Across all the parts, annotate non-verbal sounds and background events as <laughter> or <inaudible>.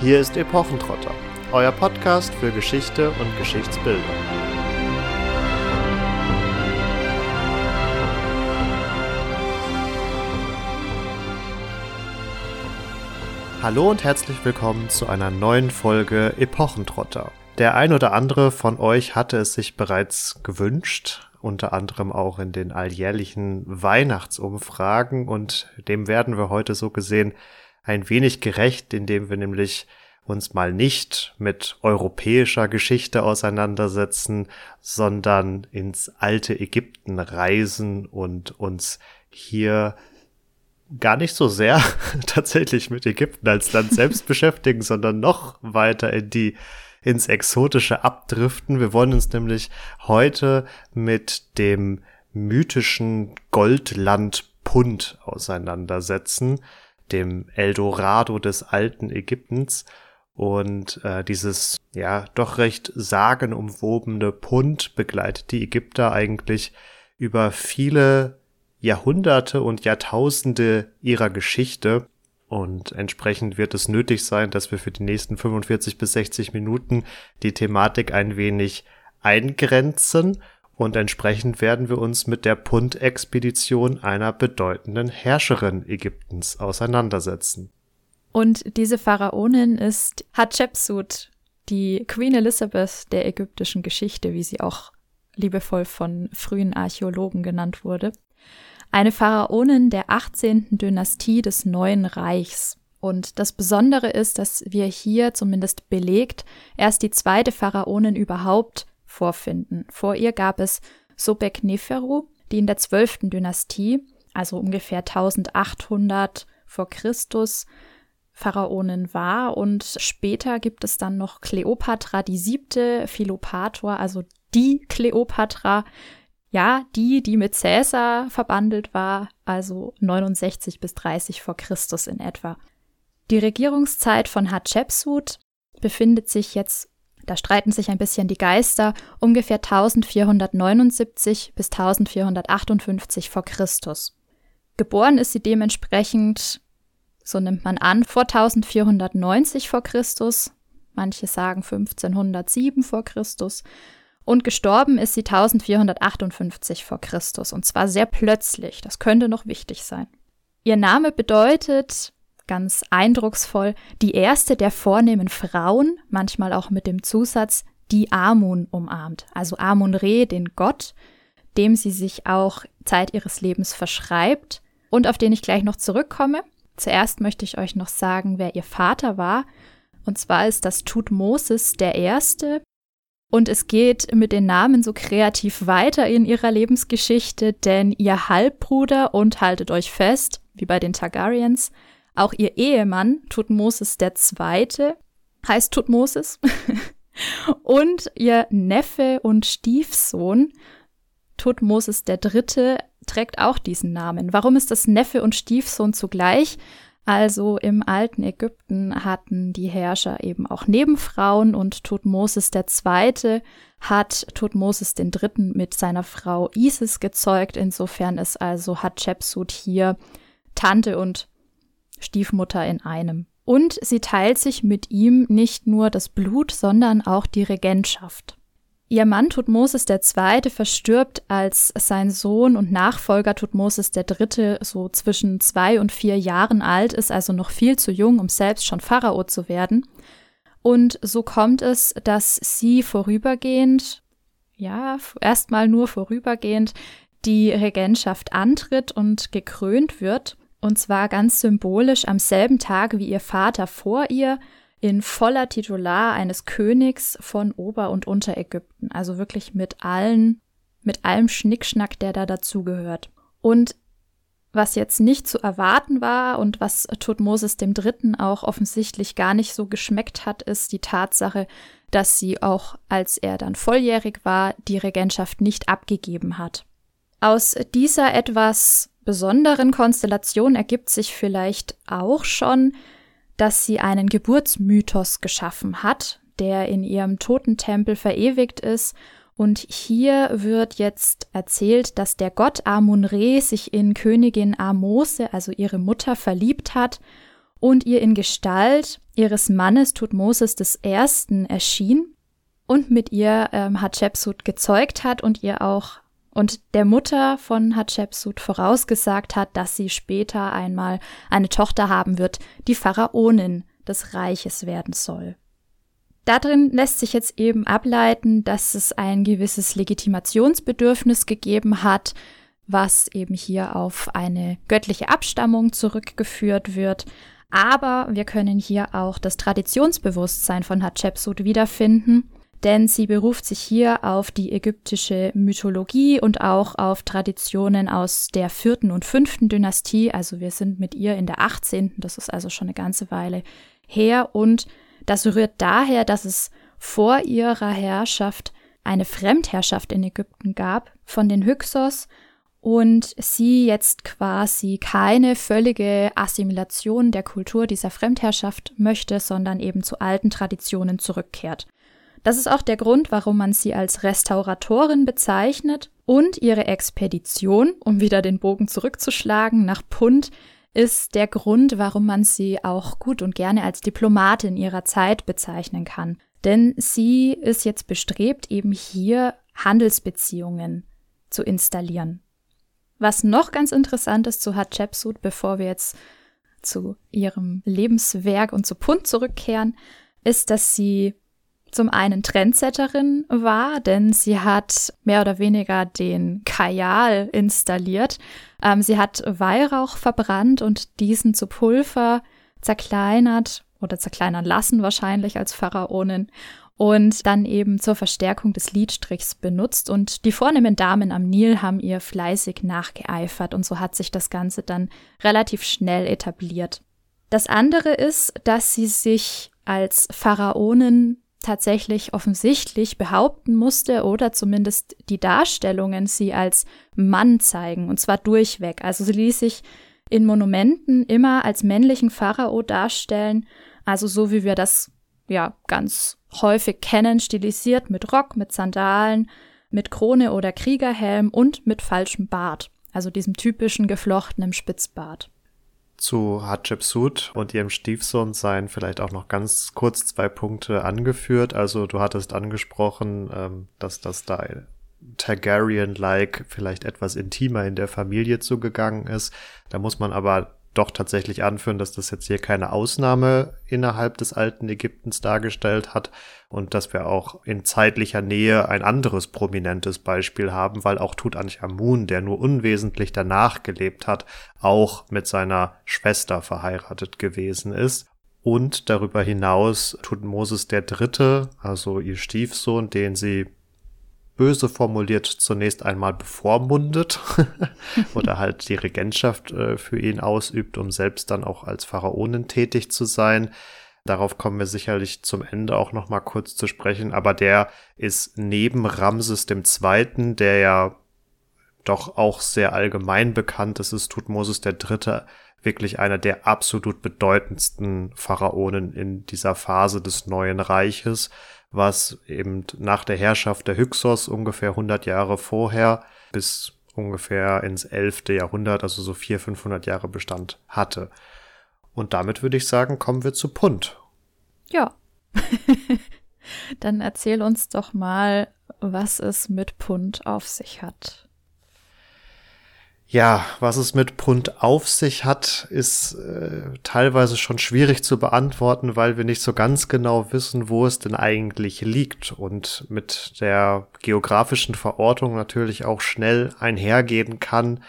Hier ist Epochentrotter, euer Podcast für Geschichte und Geschichtsbildung. Hallo und herzlich willkommen zu einer neuen Folge Epochentrotter. Der ein oder andere von euch hatte es sich bereits gewünscht, unter anderem auch in den alljährlichen Weihnachtsumfragen und dem werden wir heute so gesehen ein wenig gerecht, indem wir nämlich uns mal nicht mit europäischer Geschichte auseinandersetzen, sondern ins alte Ägypten reisen und uns hier gar nicht so sehr <laughs> tatsächlich mit Ägypten als Land selbst <laughs> beschäftigen, sondern noch weiter in die ins Exotische abdriften. Wir wollen uns nämlich heute mit dem mythischen Goldland Pund auseinandersetzen, dem Eldorado des alten Ägyptens. Und äh, dieses ja doch recht sagenumwobene Pund begleitet die Ägypter eigentlich über viele Jahrhunderte und Jahrtausende ihrer Geschichte. Und entsprechend wird es nötig sein, dass wir für die nächsten 45 bis 60 Minuten die Thematik ein wenig eingrenzen. Und entsprechend werden wir uns mit der Punt-Expedition einer bedeutenden Herrscherin Ägyptens auseinandersetzen. Und diese Pharaonin ist Hatschepsut, die Queen Elizabeth der ägyptischen Geschichte, wie sie auch liebevoll von frühen Archäologen genannt wurde eine Pharaonin der 18. Dynastie des Neuen Reichs. Und das Besondere ist, dass wir hier zumindest belegt erst die zweite Pharaonin überhaupt vorfinden. Vor ihr gab es Sobek Neferu, die in der 12. Dynastie, also ungefähr 1800 vor Christus, Pharaonin war. Und später gibt es dann noch Kleopatra, die siebte, Philopator, also die Kleopatra, ja, die, die mit Cäsar verbandelt war, also 69 bis 30 vor Christus in etwa. Die Regierungszeit von Hatschepsut befindet sich jetzt, da streiten sich ein bisschen die Geister, ungefähr 1479 bis 1458 vor Christus. Geboren ist sie dementsprechend, so nimmt man an, vor 1490 vor Christus, manche sagen 1507 vor Christus und gestorben ist sie 1458 vor Christus und zwar sehr plötzlich. Das könnte noch wichtig sein. Ihr Name bedeutet ganz eindrucksvoll die erste der vornehmen Frauen, manchmal auch mit dem Zusatz die Amun umarmt, also Amun-Re, den Gott, dem sie sich auch Zeit ihres Lebens verschreibt und auf den ich gleich noch zurückkomme. Zuerst möchte ich euch noch sagen, wer ihr Vater war. Und zwar ist das Tutmosis der Erste, und es geht mit den Namen so kreativ weiter in ihrer Lebensgeschichte, denn ihr Halbbruder und haltet euch fest, wie bei den Targaryens, auch ihr Ehemann Tutmosis II. heißt Tutmosis <laughs> und ihr Neffe und Stiefsohn Tutmosis III. trägt auch diesen Namen. Warum ist das Neffe und Stiefsohn zugleich? Also im alten Ägypten hatten die Herrscher eben auch Nebenfrauen und Tutmosis II. hat Tutmosis III. mit seiner Frau Isis gezeugt. Insofern ist also Hatschepsut hier Tante und Stiefmutter in einem. Und sie teilt sich mit ihm nicht nur das Blut, sondern auch die Regentschaft. Ihr Mann Tutmosis II. verstirbt, als sein Sohn und Nachfolger Tutmosis III. so zwischen zwei und vier Jahren alt ist, also noch viel zu jung, um selbst schon Pharao zu werden. Und so kommt es, dass sie vorübergehend, ja, erstmal nur vorübergehend, die Regentschaft antritt und gekrönt wird. Und zwar ganz symbolisch am selben Tag wie ihr Vater vor ihr, in voller Titular eines Königs von Ober- und Unterägypten, also wirklich mit allen, mit allem Schnickschnack, der da dazugehört. Und was jetzt nicht zu erwarten war und was Tutmosis Dritten auch offensichtlich gar nicht so geschmeckt hat, ist die Tatsache, dass sie auch, als er dann volljährig war, die Regentschaft nicht abgegeben hat. Aus dieser etwas besonderen Konstellation ergibt sich vielleicht auch schon, dass sie einen Geburtsmythos geschaffen hat, der in ihrem Totentempel verewigt ist. Und hier wird jetzt erzählt, dass der Gott Amun-Re sich in Königin Amose, also ihre Mutter, verliebt hat und ihr in Gestalt ihres Mannes Tutmosis I. erschien und mit ihr ähm, Hatschepsut gezeugt hat und ihr auch und der Mutter von Hatschepsut vorausgesagt hat, dass sie später einmal eine Tochter haben wird, die Pharaonin des Reiches werden soll. Darin lässt sich jetzt eben ableiten, dass es ein gewisses Legitimationsbedürfnis gegeben hat, was eben hier auf eine göttliche Abstammung zurückgeführt wird. Aber wir können hier auch das Traditionsbewusstsein von Hatschepsut wiederfinden, denn sie beruft sich hier auf die ägyptische Mythologie und auch auf Traditionen aus der vierten und fünften Dynastie. Also wir sind mit ihr in der 18., das ist also schon eine ganze Weile her und das rührt daher, dass es vor ihrer Herrschaft eine Fremdherrschaft in Ägypten gab von den Hyksos und sie jetzt quasi keine völlige Assimilation der Kultur dieser Fremdherrschaft möchte, sondern eben zu alten Traditionen zurückkehrt. Das ist auch der Grund, warum man sie als Restauratorin bezeichnet und ihre Expedition, um wieder den Bogen zurückzuschlagen, nach Punt ist der Grund, warum man sie auch gut und gerne als Diplomatin ihrer Zeit bezeichnen kann. Denn sie ist jetzt bestrebt, eben hier Handelsbeziehungen zu installieren. Was noch ganz interessant ist zu Hatshepsut, bevor wir jetzt zu ihrem Lebenswerk und zu Punt zurückkehren, ist, dass sie zum einen Trendsetterin war, denn sie hat mehr oder weniger den Kajal installiert. Ähm, sie hat Weihrauch verbrannt und diesen zu Pulver zerkleinert oder zerkleinern lassen wahrscheinlich als Pharaonin und dann eben zur Verstärkung des Lidstrichs benutzt. Und die vornehmen Damen am Nil haben ihr fleißig nachgeeifert und so hat sich das Ganze dann relativ schnell etabliert. Das andere ist, dass sie sich als Pharaonin tatsächlich offensichtlich behaupten musste oder zumindest die Darstellungen sie als Mann zeigen, und zwar durchweg. Also sie ließ sich in Monumenten immer als männlichen Pharao darstellen, also so wie wir das ja ganz häufig kennen, stilisiert mit Rock, mit Sandalen, mit Krone oder Kriegerhelm und mit falschem Bart, also diesem typischen geflochtenen Spitzbart zu Hatshepsut und ihrem Stiefsohn seien vielleicht auch noch ganz kurz zwei Punkte angeführt. Also du hattest angesprochen, ähm, dass das da Targaryen-like vielleicht etwas intimer in der Familie zugegangen ist. Da muss man aber doch tatsächlich anführen, dass das jetzt hier keine Ausnahme innerhalb des alten Ägyptens dargestellt hat und dass wir auch in zeitlicher Nähe ein anderes prominentes Beispiel haben, weil auch Tutanchamun, der nur unwesentlich danach gelebt hat, auch mit seiner Schwester verheiratet gewesen ist. Und darüber hinaus Tutmosis der Dritte, also ihr Stiefsohn, den sie böse formuliert zunächst einmal bevormundet <laughs> oder halt die Regentschaft äh, für ihn ausübt, um selbst dann auch als Pharaonin tätig zu sein. Darauf kommen wir sicherlich zum Ende auch noch mal kurz zu sprechen, aber der ist neben Ramses II., der ja doch auch sehr allgemein bekannt ist, ist Tutmosis III. wirklich einer der absolut bedeutendsten Pharaonen in dieser Phase des neuen Reiches was eben nach der Herrschaft der Hyksos ungefähr 100 Jahre vorher bis ungefähr ins 11. Jahrhundert, also so 400, 500 Jahre Bestand hatte. Und damit würde ich sagen, kommen wir zu Punt. Ja. <laughs> Dann erzähl uns doch mal, was es mit Punt auf sich hat. Ja, was es mit Pund auf sich hat, ist äh, teilweise schon schwierig zu beantworten, weil wir nicht so ganz genau wissen, wo es denn eigentlich liegt und mit der geografischen Verortung natürlich auch schnell einhergehen kann,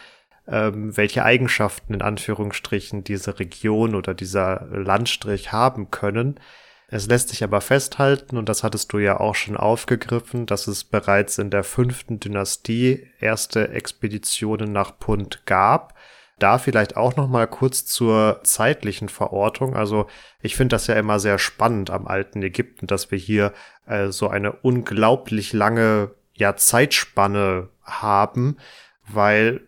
ähm, welche Eigenschaften in Anführungsstrichen diese Region oder dieser Landstrich haben können. Es lässt sich aber festhalten, und das hattest du ja auch schon aufgegriffen, dass es bereits in der fünften Dynastie erste Expeditionen nach Punt gab. Da vielleicht auch noch mal kurz zur zeitlichen Verortung. Also ich finde das ja immer sehr spannend am alten Ägypten, dass wir hier äh, so eine unglaublich lange ja, Zeitspanne haben, weil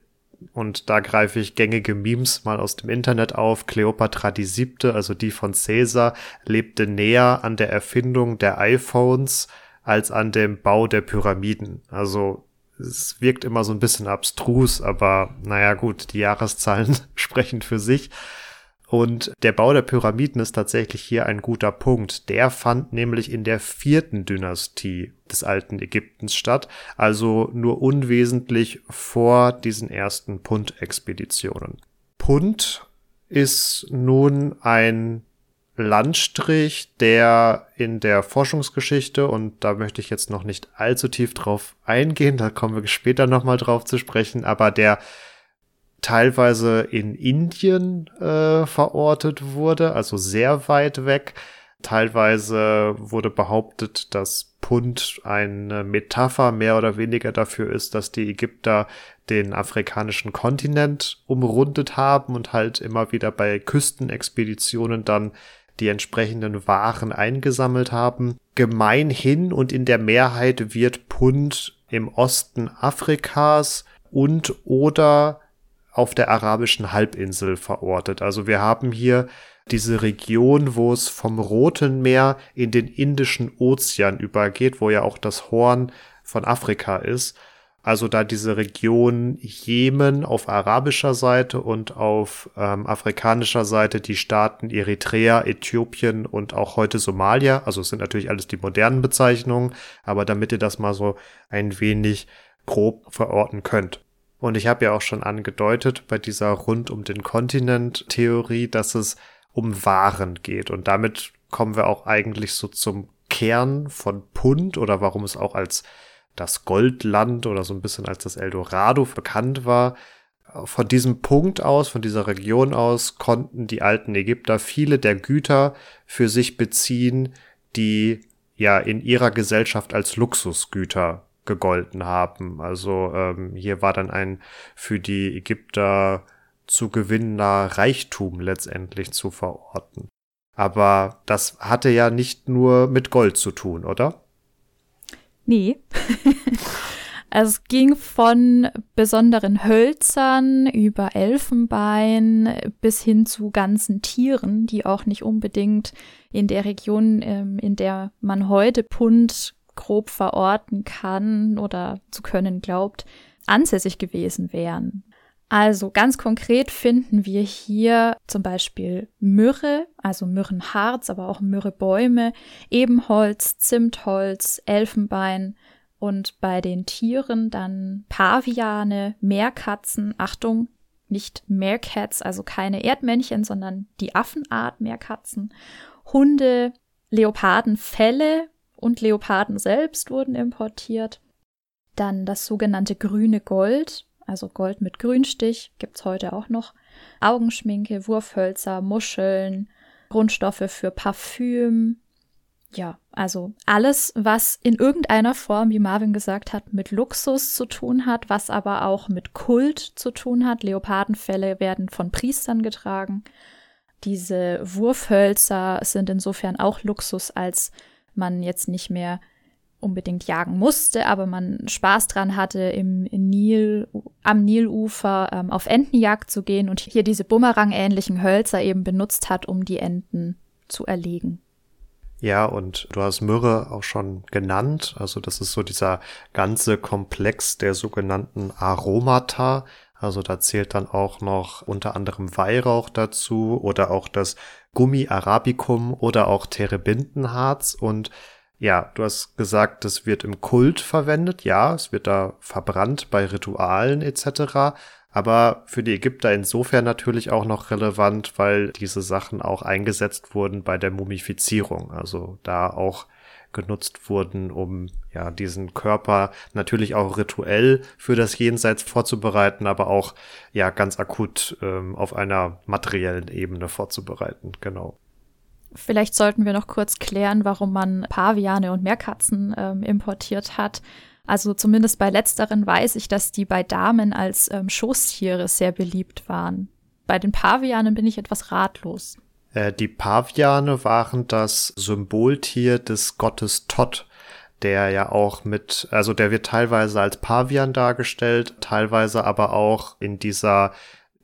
und da greife ich gängige Memes mal aus dem Internet auf. Cleopatra die siebte, also die von Caesar, lebte näher an der Erfindung der iPhones als an dem Bau der Pyramiden. Also es wirkt immer so ein bisschen abstrus, aber naja gut, die Jahreszahlen <laughs> sprechen für sich. Und der Bau der Pyramiden ist tatsächlich hier ein guter Punkt. Der fand nämlich in der vierten Dynastie des alten Ägyptens statt, also nur unwesentlich vor diesen ersten Punt-Expeditionen. Punt ist nun ein Landstrich, der in der Forschungsgeschichte, und da möchte ich jetzt noch nicht allzu tief drauf eingehen, da kommen wir später nochmal drauf zu sprechen, aber der teilweise in Indien äh, verortet wurde, also sehr weit weg. Teilweise wurde behauptet, dass Punt eine Metapher mehr oder weniger dafür ist, dass die Ägypter den afrikanischen Kontinent umrundet haben und halt immer wieder bei Küstenexpeditionen dann die entsprechenden Waren eingesammelt haben. Gemeinhin und in der Mehrheit wird Punt im Osten Afrikas und oder auf der arabischen Halbinsel verortet. Also wir haben hier diese Region, wo es vom Roten Meer in den Indischen Ozean übergeht, wo ja auch das Horn von Afrika ist. Also da diese Region Jemen auf arabischer Seite und auf ähm, afrikanischer Seite die Staaten Eritrea, Äthiopien und auch heute Somalia. Also es sind natürlich alles die modernen Bezeichnungen, aber damit ihr das mal so ein wenig grob verorten könnt. Und ich habe ja auch schon angedeutet bei dieser rund um den Kontinent Theorie, dass es um Waren geht. Und damit kommen wir auch eigentlich so zum Kern von Pund oder warum es auch als das Goldland oder so ein bisschen als das Eldorado bekannt war. Von diesem Punkt aus, von dieser Region aus, konnten die alten Ägypter viele der Güter für sich beziehen, die ja in ihrer Gesellschaft als Luxusgüter gegolten haben. Also ähm, hier war dann ein für die Ägypter zu gewinnender Reichtum letztendlich zu verorten. Aber das hatte ja nicht nur mit Gold zu tun, oder? Nee. <laughs> es ging von besonderen Hölzern über Elfenbein bis hin zu ganzen Tieren, die auch nicht unbedingt in der Region, ähm, in der man heute Pund grob verorten kann oder zu können glaubt, ansässig gewesen wären. Also ganz konkret finden wir hier zum Beispiel Myrrhe, also Myrrhenharz, aber auch Myrrhebäume, Ebenholz, Zimtholz, Elfenbein und bei den Tieren dann Paviane, Meerkatzen, Achtung, nicht Meercats, also keine Erdmännchen, sondern die Affenart Meerkatzen, Hunde, Leopardenfelle und Leoparden selbst wurden importiert. Dann das sogenannte grüne Gold, also Gold mit Grünstich, gibt's heute auch noch. Augenschminke, Wurfhölzer, Muscheln, Grundstoffe für Parfüm. Ja, also alles, was in irgendeiner Form, wie Marvin gesagt hat, mit Luxus zu tun hat, was aber auch mit Kult zu tun hat. Leopardenfälle werden von Priestern getragen. Diese Wurfhölzer sind insofern auch Luxus, als man jetzt nicht mehr unbedingt jagen musste, aber man Spaß dran hatte, im Nil, am Nilufer ähm, auf Entenjagd zu gehen und hier diese Bumerang-ähnlichen Hölzer eben benutzt hat, um die Enten zu erlegen. Ja, und du hast Myrrhe auch schon genannt. Also das ist so dieser ganze Komplex der sogenannten Aromata. Also da zählt dann auch noch unter anderem Weihrauch dazu oder auch das Gummi Arabicum oder auch Terebintenharz. Und ja, du hast gesagt, das wird im Kult verwendet. Ja, es wird da verbrannt bei Ritualen etc. Aber für die Ägypter insofern natürlich auch noch relevant, weil diese Sachen auch eingesetzt wurden bei der Mumifizierung. Also da auch genutzt wurden, um ja diesen Körper natürlich auch rituell für das Jenseits vorzubereiten, aber auch ja ganz akut ähm, auf einer materiellen Ebene vorzubereiten. Genau. Vielleicht sollten wir noch kurz klären, warum man Paviane und Meerkatzen ähm, importiert hat. Also zumindest bei letzteren weiß ich, dass die bei Damen als ähm, Schoßtiere sehr beliebt waren. Bei den Pavianen bin ich etwas ratlos. Äh, die Paviane waren das Symboltier des Gottes Tot, der ja auch mit, also der wird teilweise als Pavian dargestellt, teilweise aber auch in dieser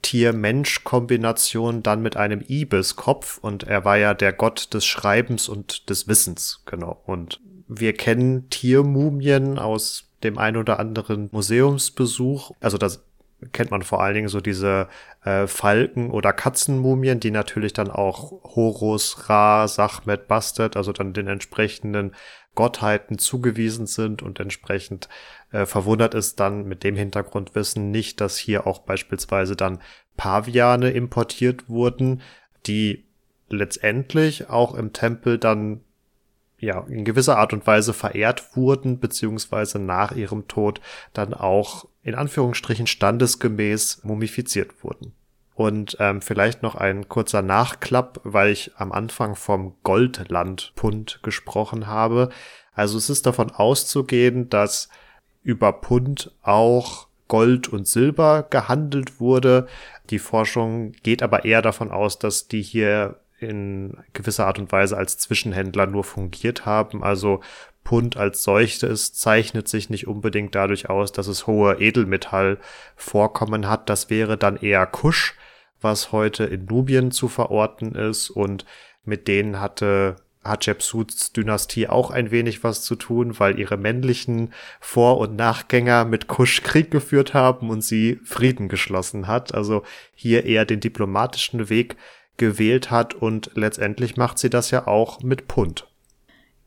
Tier-Mensch-Kombination dann mit einem Ibis-Kopf und er war ja der Gott des Schreibens und des Wissens, genau. Und wir kennen Tiermumien aus dem ein oder anderen Museumsbesuch. Also das kennt man vor allen Dingen so diese äh, Falken- oder Katzenmumien, die natürlich dann auch Horus, Ra, Sachmet, Bastet, also dann den entsprechenden Gottheiten zugewiesen sind und entsprechend äh, verwundert ist dann mit dem Hintergrundwissen nicht, dass hier auch beispielsweise dann Paviane importiert wurden, die letztendlich auch im Tempel dann ja in gewisser Art und Weise verehrt wurden, beziehungsweise nach ihrem Tod dann auch in Anführungsstrichen standesgemäß mumifiziert wurden. Und ähm, vielleicht noch ein kurzer Nachklapp, weil ich am Anfang vom Goldland-Pund gesprochen habe. Also es ist davon auszugehen, dass über Pund auch Gold und Silber gehandelt wurde. Die Forschung geht aber eher davon aus, dass die hier in gewisser Art und Weise als Zwischenhändler nur fungiert haben. Also Pund als solches zeichnet sich nicht unbedingt dadurch aus, dass es hohe Edelmetallvorkommen hat. Das wäre dann eher Kusch, was heute in Nubien zu verorten ist und mit denen hatte Hatschepsuts Dynastie auch ein wenig was zu tun, weil ihre männlichen Vor- und Nachgänger mit Kusch Krieg geführt haben und sie Frieden geschlossen hat. Also hier eher den diplomatischen Weg gewählt hat und letztendlich macht sie das ja auch mit Pund.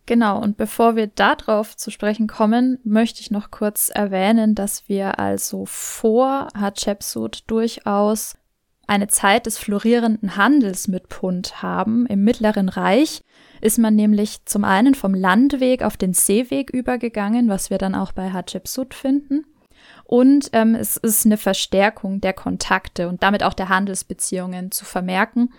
Genau, und bevor wir darauf zu sprechen kommen, möchte ich noch kurz erwähnen, dass wir also vor Hatschepsut durchaus eine Zeit des florierenden Handels mit Pund haben. Im Mittleren Reich ist man nämlich zum einen vom Landweg auf den Seeweg übergegangen, was wir dann auch bei Hatschepsut finden. Und ähm, es ist eine Verstärkung der Kontakte und damit auch der Handelsbeziehungen zu vermerken,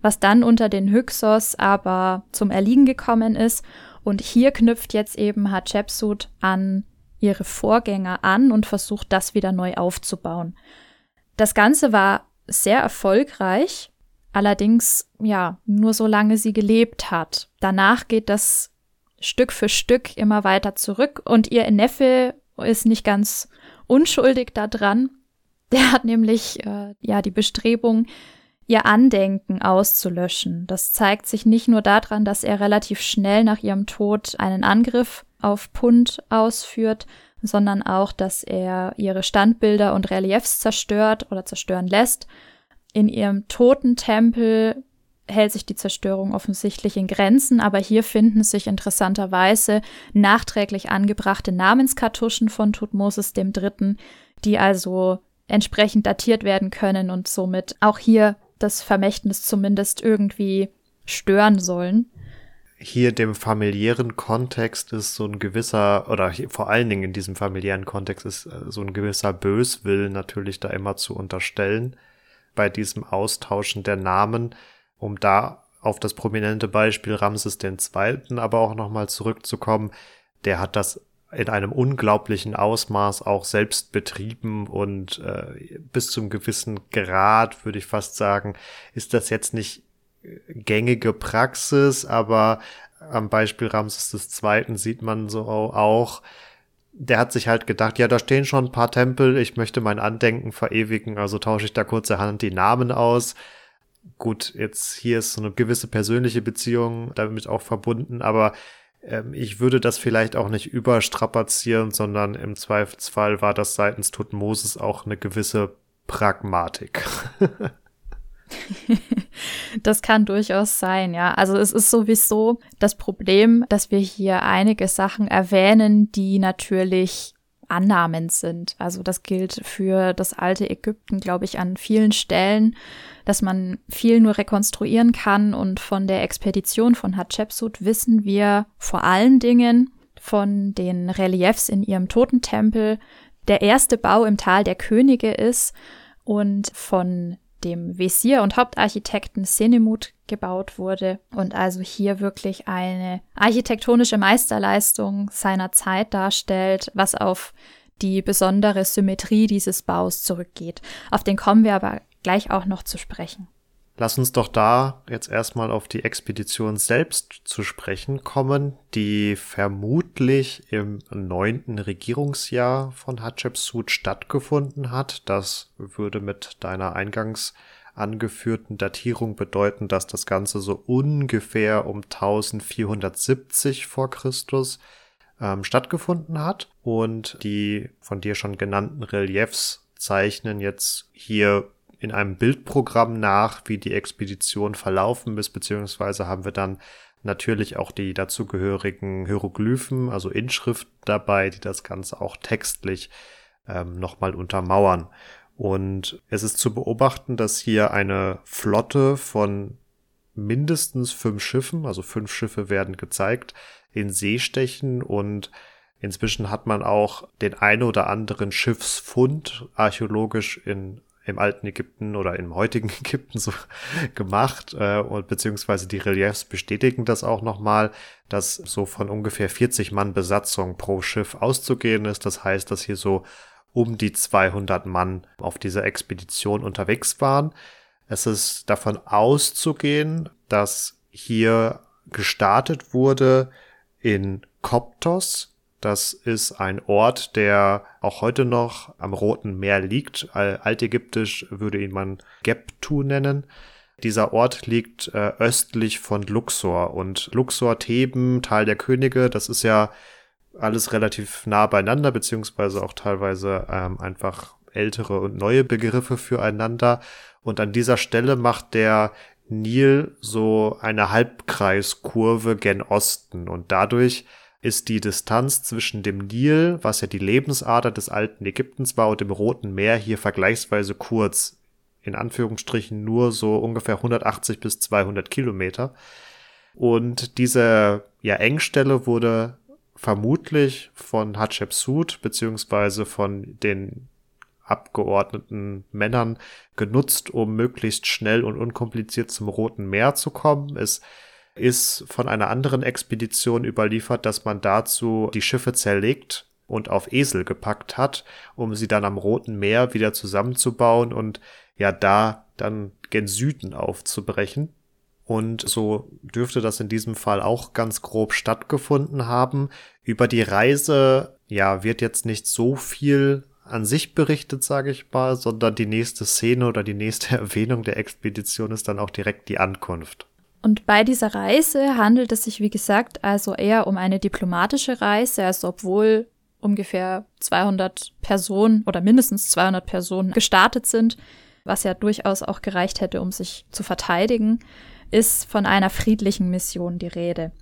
was dann unter den Hyksos aber zum Erliegen gekommen ist. Und hier knüpft jetzt eben Hatschepsut an ihre Vorgänger an und versucht, das wieder neu aufzubauen. Das Ganze war sehr erfolgreich, allerdings ja nur solange sie gelebt hat. Danach geht das Stück für Stück immer weiter zurück und ihr Neffe ist nicht ganz unschuldig daran. Der hat nämlich äh, ja die Bestrebung, ihr Andenken auszulöschen. Das zeigt sich nicht nur daran, dass er relativ schnell nach ihrem Tod einen Angriff auf Pund ausführt, sondern auch, dass er ihre Standbilder und Reliefs zerstört oder zerstören lässt. In ihrem Totentempel hält sich die Zerstörung offensichtlich in Grenzen, aber hier finden sich interessanterweise nachträglich angebrachte Namenskartuschen von Tutmosis III., die also entsprechend datiert werden können und somit auch hier das Vermächtnis zumindest irgendwie stören sollen. Hier dem familiären Kontext ist so ein gewisser, oder vor allen Dingen in diesem familiären Kontext ist äh, so ein gewisser Böswill natürlich da immer zu unterstellen bei diesem Austauschen der Namen um da auf das prominente Beispiel Ramses II. aber auch nochmal zurückzukommen, der hat das in einem unglaublichen Ausmaß auch selbst betrieben und äh, bis zum gewissen Grad, würde ich fast sagen, ist das jetzt nicht gängige Praxis, aber am Beispiel Ramses II. sieht man so auch, der hat sich halt gedacht, ja, da stehen schon ein paar Tempel, ich möchte mein Andenken verewigen, also tausche ich da kurzerhand die Namen aus gut, jetzt hier ist so eine gewisse persönliche Beziehung damit auch verbunden, aber ähm, ich würde das vielleicht auch nicht überstrapazieren, sondern im Zweifelsfall war das seitens Tutmosis auch eine gewisse Pragmatik. <laughs> das kann durchaus sein, ja. Also es ist sowieso das Problem, dass wir hier einige Sachen erwähnen, die natürlich Annahmen sind. Also das gilt für das alte Ägypten, glaube ich, an vielen Stellen, dass man viel nur rekonstruieren kann. Und von der Expedition von Hatschepsut wissen wir vor allen Dingen von den Reliefs in ihrem Totentempel, der erste Bau im Tal der Könige ist und von dem Wesir und Hauptarchitekten Senemut gebaut wurde und also hier wirklich eine architektonische Meisterleistung seiner Zeit darstellt, was auf die besondere Symmetrie dieses Baus zurückgeht. Auf den kommen wir aber gleich auch noch zu sprechen. Lass uns doch da jetzt erstmal auf die Expedition selbst zu sprechen kommen, die vermutlich im neunten Regierungsjahr von Hatschepsut stattgefunden hat. Das würde mit deiner eingangs angeführten Datierung bedeuten, dass das Ganze so ungefähr um 1470 vor Christus ähm, stattgefunden hat und die von dir schon genannten Reliefs zeichnen jetzt hier in einem Bildprogramm nach, wie die Expedition verlaufen ist, beziehungsweise haben wir dann natürlich auch die dazugehörigen Hieroglyphen, also Inschrift dabei, die das Ganze auch textlich ähm, nochmal untermauern. Und es ist zu beobachten, dass hier eine Flotte von mindestens fünf Schiffen, also fünf Schiffe werden gezeigt, in See stechen und inzwischen hat man auch den ein oder anderen Schiffsfund archäologisch in im alten Ägypten oder im heutigen <laughs> Ägypten so gemacht äh, und beziehungsweise die Reliefs bestätigen das auch nochmal, dass so von ungefähr 40 Mann Besatzung pro Schiff auszugehen ist. Das heißt, dass hier so um die 200 Mann auf dieser Expedition unterwegs waren. Es ist davon auszugehen, dass hier gestartet wurde in Koptos. Das ist ein Ort, der auch heute noch am Roten Meer liegt. Altägyptisch würde ihn man Geptu nennen. Dieser Ort liegt äh, östlich von Luxor und Luxor, Theben, Tal der Könige, das ist ja alles relativ nah beieinander, beziehungsweise auch teilweise ähm, einfach ältere und neue Begriffe füreinander. Und an dieser Stelle macht der Nil so eine Halbkreiskurve gen Osten und dadurch ist die Distanz zwischen dem Nil, was ja die Lebensader des alten Ägyptens war, und dem Roten Meer hier vergleichsweise kurz. In Anführungsstrichen nur so ungefähr 180 bis 200 Kilometer. Und diese ja, Engstelle wurde vermutlich von Hatschepsut beziehungsweise von den abgeordneten Männern genutzt, um möglichst schnell und unkompliziert zum Roten Meer zu kommen. Es ist von einer anderen Expedition überliefert, dass man dazu die Schiffe zerlegt und auf Esel gepackt hat, um sie dann am Roten Meer wieder zusammenzubauen und ja da dann gen Süden aufzubrechen. Und so dürfte das in diesem Fall auch ganz grob stattgefunden haben. Über die Reise, ja, wird jetzt nicht so viel an sich berichtet, sage ich mal, sondern die nächste Szene oder die nächste <laughs> Erwähnung der Expedition ist dann auch direkt die Ankunft. Und bei dieser Reise handelt es sich, wie gesagt, also eher um eine diplomatische Reise, also obwohl ungefähr 200 Personen oder mindestens 200 Personen gestartet sind, was ja durchaus auch gereicht hätte, um sich zu verteidigen, ist von einer friedlichen Mission die Rede.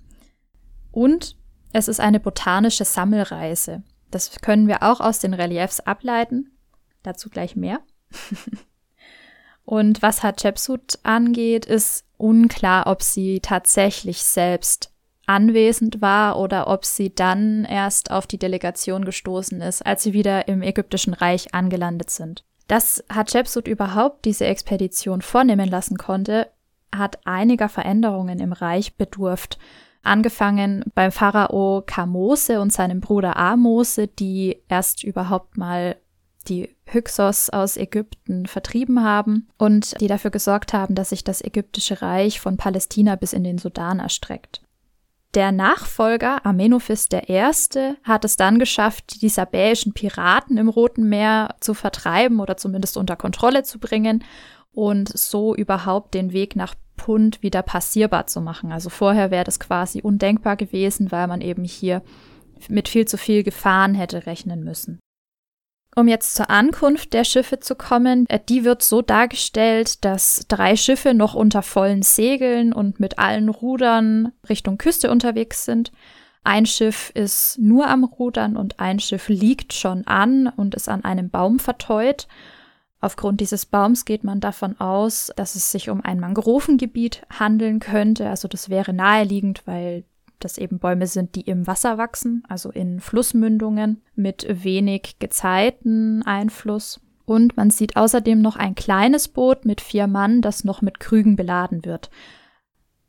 Und es ist eine botanische Sammelreise. Das können wir auch aus den Reliefs ableiten. Dazu gleich mehr. <laughs> Und was Hatschepsut angeht, ist unklar, ob sie tatsächlich selbst anwesend war oder ob sie dann erst auf die Delegation gestoßen ist, als sie wieder im ägyptischen Reich angelandet sind. Dass Hatschepsut überhaupt diese Expedition vornehmen lassen konnte, hat einiger Veränderungen im Reich bedurft. Angefangen beim Pharao Kamose und seinem Bruder Amose, die erst überhaupt mal die Hyksos aus Ägypten vertrieben haben und die dafür gesorgt haben, dass sich das ägyptische Reich von Palästina bis in den Sudan erstreckt. Der Nachfolger Amenophis I. hat es dann geschafft, die sabäischen Piraten im Roten Meer zu vertreiben oder zumindest unter Kontrolle zu bringen und so überhaupt den Weg nach Punt wieder passierbar zu machen. Also vorher wäre das quasi undenkbar gewesen, weil man eben hier mit viel zu viel Gefahren hätte rechnen müssen. Um jetzt zur Ankunft der Schiffe zu kommen, äh, die wird so dargestellt, dass drei Schiffe noch unter vollen Segeln und mit allen Rudern Richtung Küste unterwegs sind. Ein Schiff ist nur am Rudern und ein Schiff liegt schon an und ist an einem Baum verteut. Aufgrund dieses Baums geht man davon aus, dass es sich um ein Mangrovengebiet handeln könnte. Also das wäre naheliegend, weil das eben Bäume sind, die im Wasser wachsen, also in Flussmündungen mit wenig Gezeiteneinfluss. Und man sieht außerdem noch ein kleines Boot mit vier Mann, das noch mit Krügen beladen wird.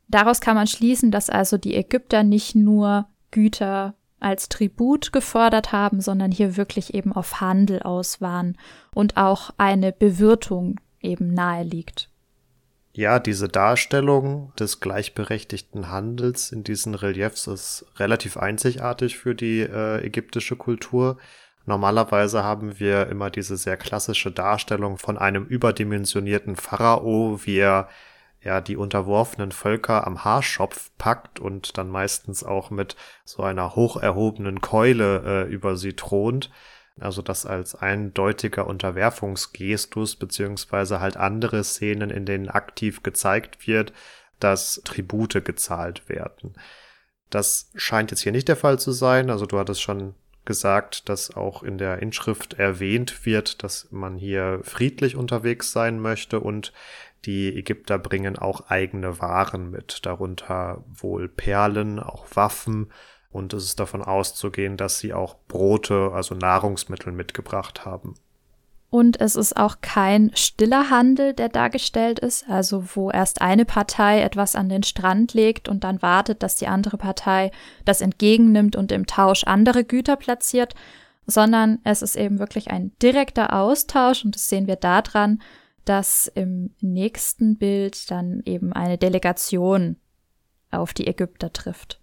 Daraus kann man schließen, dass also die Ägypter nicht nur Güter als Tribut gefordert haben, sondern hier wirklich eben auf Handel aus waren und auch eine Bewirtung eben nahe liegt. Ja, diese Darstellung des gleichberechtigten Handels in diesen Reliefs ist relativ einzigartig für die äh, ägyptische Kultur. Normalerweise haben wir immer diese sehr klassische Darstellung von einem überdimensionierten Pharao, wie er ja die unterworfenen Völker am Haarschopf packt und dann meistens auch mit so einer hoch erhobenen Keule äh, über sie thront. Also das als eindeutiger Unterwerfungsgestus beziehungsweise halt andere Szenen, in denen aktiv gezeigt wird, dass Tribute gezahlt werden. Das scheint jetzt hier nicht der Fall zu sein. Also du hattest schon gesagt, dass auch in der Inschrift erwähnt wird, dass man hier friedlich unterwegs sein möchte und die Ägypter bringen auch eigene Waren mit, darunter wohl Perlen, auch Waffen und es ist davon auszugehen, dass sie auch Brote, also Nahrungsmittel mitgebracht haben. Und es ist auch kein stiller Handel, der dargestellt ist, also wo erst eine Partei etwas an den Strand legt und dann wartet, dass die andere Partei das entgegennimmt und im Tausch andere Güter platziert, sondern es ist eben wirklich ein direkter Austausch und das sehen wir daran, dass im nächsten Bild dann eben eine Delegation auf die Ägypter trifft.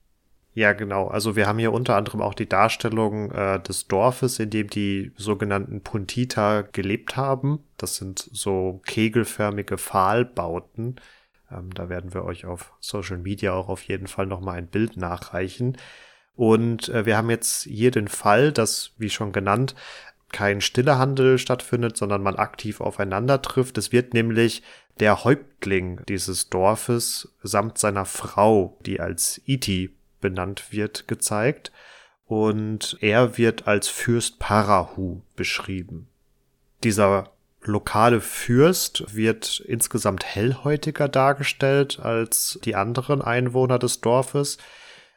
Ja, genau. Also wir haben hier unter anderem auch die Darstellung äh, des Dorfes, in dem die sogenannten Puntita gelebt haben. Das sind so kegelförmige Pfahlbauten. Ähm, da werden wir euch auf Social Media auch auf jeden Fall nochmal ein Bild nachreichen. Und äh, wir haben jetzt hier den Fall, dass, wie schon genannt, kein stiller Handel stattfindet, sondern man aktiv aufeinander trifft. Es wird nämlich der Häuptling dieses Dorfes samt seiner Frau, die als Iti benannt wird, gezeigt. Und er wird als Fürst Parahu beschrieben. Dieser lokale Fürst wird insgesamt hellhäutiger dargestellt als die anderen Einwohner des Dorfes,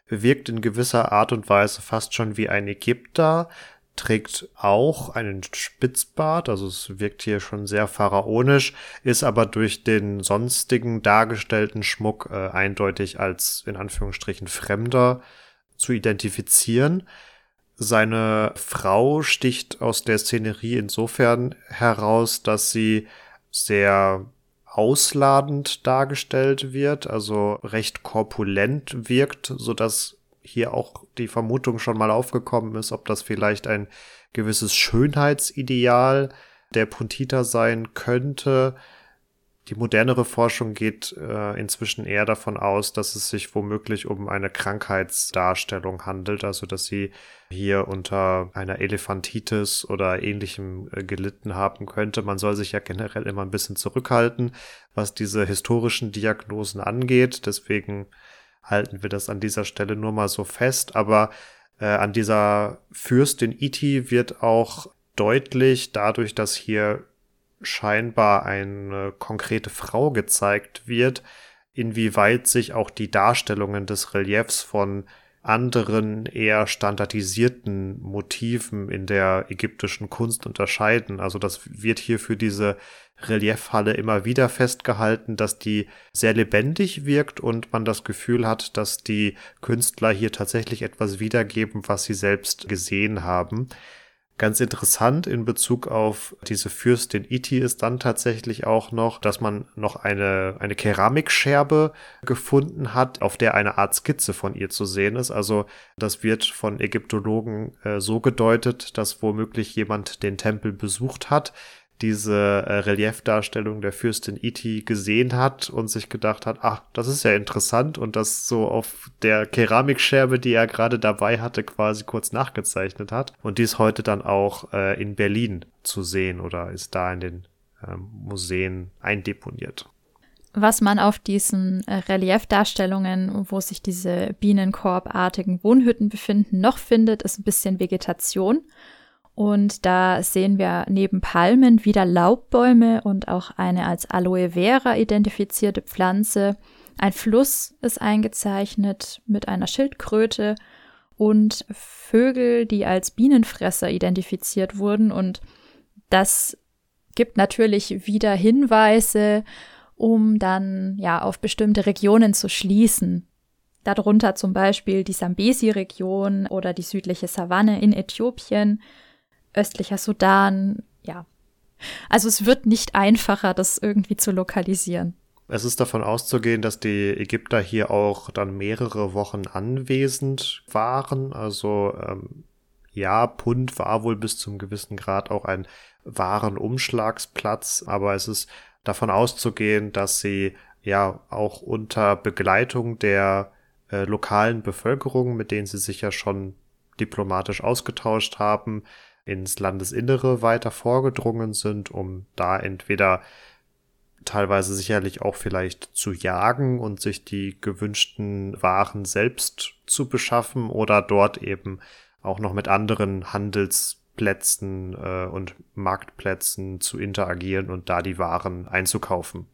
wirkt in gewisser Art und Weise fast schon wie ein Ägypter, trägt auch einen Spitzbart, also es wirkt hier schon sehr pharaonisch, ist aber durch den sonstigen dargestellten Schmuck äh, eindeutig als in Anführungsstrichen Fremder zu identifizieren. Seine Frau sticht aus der Szenerie insofern heraus, dass sie sehr ausladend dargestellt wird, also recht korpulent wirkt, so dass hier auch die Vermutung schon mal aufgekommen ist, ob das vielleicht ein gewisses Schönheitsideal der Puntita sein könnte. Die modernere Forschung geht äh, inzwischen eher davon aus, dass es sich womöglich um eine Krankheitsdarstellung handelt, also dass sie hier unter einer Elefantitis oder ähnlichem äh, gelitten haben könnte. Man soll sich ja generell immer ein bisschen zurückhalten, was diese historischen Diagnosen angeht. Deswegen halten wir das an dieser Stelle nur mal so fest. Aber äh, an dieser Fürstin Iti wird auch deutlich, dadurch, dass hier scheinbar eine konkrete Frau gezeigt wird, inwieweit sich auch die Darstellungen des Reliefs von anderen eher standardisierten Motiven in der ägyptischen Kunst unterscheiden. Also das wird hier für diese Reliefhalle immer wieder festgehalten, dass die sehr lebendig wirkt und man das Gefühl hat, dass die Künstler hier tatsächlich etwas wiedergeben, was sie selbst gesehen haben. Ganz interessant in Bezug auf diese Fürstin Iti ist dann tatsächlich auch noch, dass man noch eine, eine Keramikscherbe gefunden hat, auf der eine Art Skizze von ihr zu sehen ist. Also das wird von Ägyptologen äh, so gedeutet, dass womöglich jemand den Tempel besucht hat, diese äh, Reliefdarstellung der Fürstin Iti gesehen hat und sich gedacht hat, ach, das ist ja interessant und das so auf der Keramikscherbe, die er gerade dabei hatte, quasi kurz nachgezeichnet hat. Und die ist heute dann auch äh, in Berlin zu sehen oder ist da in den äh, Museen eindeponiert. Was man auf diesen äh, Reliefdarstellungen, wo sich diese bienenkorbartigen Wohnhütten befinden, noch findet, ist ein bisschen Vegetation. Und da sehen wir neben Palmen wieder Laubbäume und auch eine als Aloe Vera identifizierte Pflanze. Ein Fluss ist eingezeichnet mit einer Schildkröte und Vögel, die als Bienenfresser identifiziert wurden. Und das gibt natürlich wieder Hinweise, um dann ja auf bestimmte Regionen zu schließen. Darunter zum Beispiel die Sambesi-Region oder die südliche Savanne in Äthiopien östlicher Sudan, ja. Also es wird nicht einfacher, das irgendwie zu lokalisieren. Es ist davon auszugehen, dass die Ägypter hier auch dann mehrere Wochen anwesend waren. Also ähm, ja, Pund war wohl bis zum gewissen Grad auch ein Warenumschlagsplatz, aber es ist davon auszugehen, dass sie ja auch unter Begleitung der äh, lokalen Bevölkerung, mit denen sie sich ja schon diplomatisch ausgetauscht haben, ins Landesinnere weiter vorgedrungen sind, um da entweder teilweise sicherlich auch vielleicht zu jagen und sich die gewünschten Waren selbst zu beschaffen oder dort eben auch noch mit anderen Handelsplätzen äh, und Marktplätzen zu interagieren und da die Waren einzukaufen.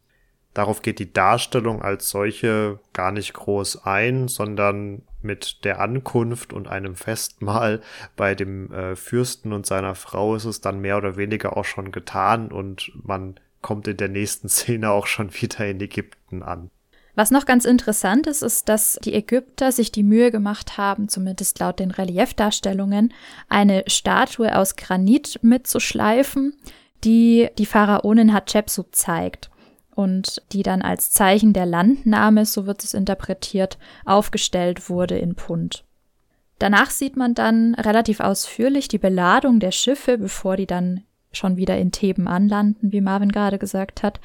Darauf geht die Darstellung als solche gar nicht groß ein, sondern mit der Ankunft und einem Festmahl bei dem äh, Fürsten und seiner Frau ist es dann mehr oder weniger auch schon getan und man kommt in der nächsten <laughs> Szene auch schon wieder in Ägypten an. Was noch ganz interessant ist, ist, dass die Ägypter sich die Mühe gemacht haben, zumindest laut den Reliefdarstellungen, eine Statue aus Granit mitzuschleifen, die die Pharaonin Hatschepsut zeigt und die dann als Zeichen der Landnahme, so wird es interpretiert, aufgestellt wurde in Punt. Danach sieht man dann relativ ausführlich die Beladung der Schiffe, bevor die dann schon wieder in Theben anlanden, wie Marvin gerade gesagt hat.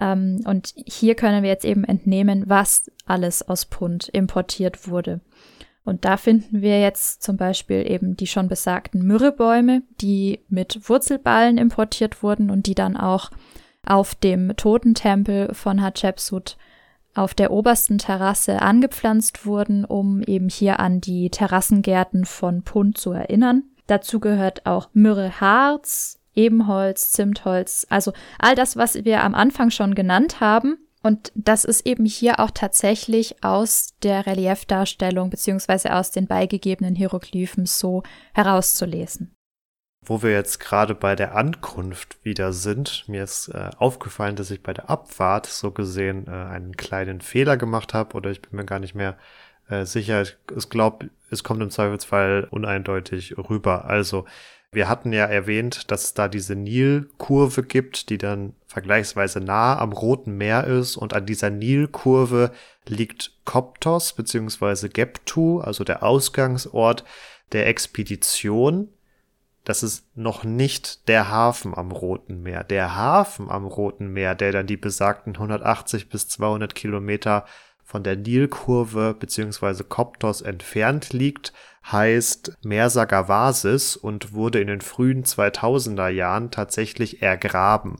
Ähm, und hier können wir jetzt eben entnehmen, was alles aus Punt importiert wurde. Und da finden wir jetzt zum Beispiel eben die schon besagten Myrrhebäume, die mit Wurzelballen importiert wurden und die dann auch auf dem Totentempel von Hatschepsut auf der obersten Terrasse angepflanzt wurden, um eben hier an die Terrassengärten von Punt zu erinnern. Dazu gehört auch Myrrheharz, Ebenholz, Zimtholz, also all das, was wir am Anfang schon genannt haben. Und das ist eben hier auch tatsächlich aus der Reliefdarstellung beziehungsweise aus den beigegebenen Hieroglyphen so herauszulesen. Wo wir jetzt gerade bei der Ankunft wieder sind, mir ist äh, aufgefallen, dass ich bei der Abfahrt so gesehen äh, einen kleinen Fehler gemacht habe oder ich bin mir gar nicht mehr äh, sicher. Ich glaube, es kommt im Zweifelsfall uneindeutig rüber. Also wir hatten ja erwähnt, dass es da diese Nilkurve gibt, die dann vergleichsweise nah am Roten Meer ist und an dieser Nilkurve liegt Koptos bzw. Geptu, also der Ausgangsort der Expedition das ist noch nicht der Hafen am Roten Meer. Der Hafen am Roten Meer, der dann die besagten 180 bis 200 Kilometer von der Nilkurve bzw. Koptos entfernt liegt, heißt Mersagavasis und wurde in den frühen 2000er Jahren tatsächlich ergraben.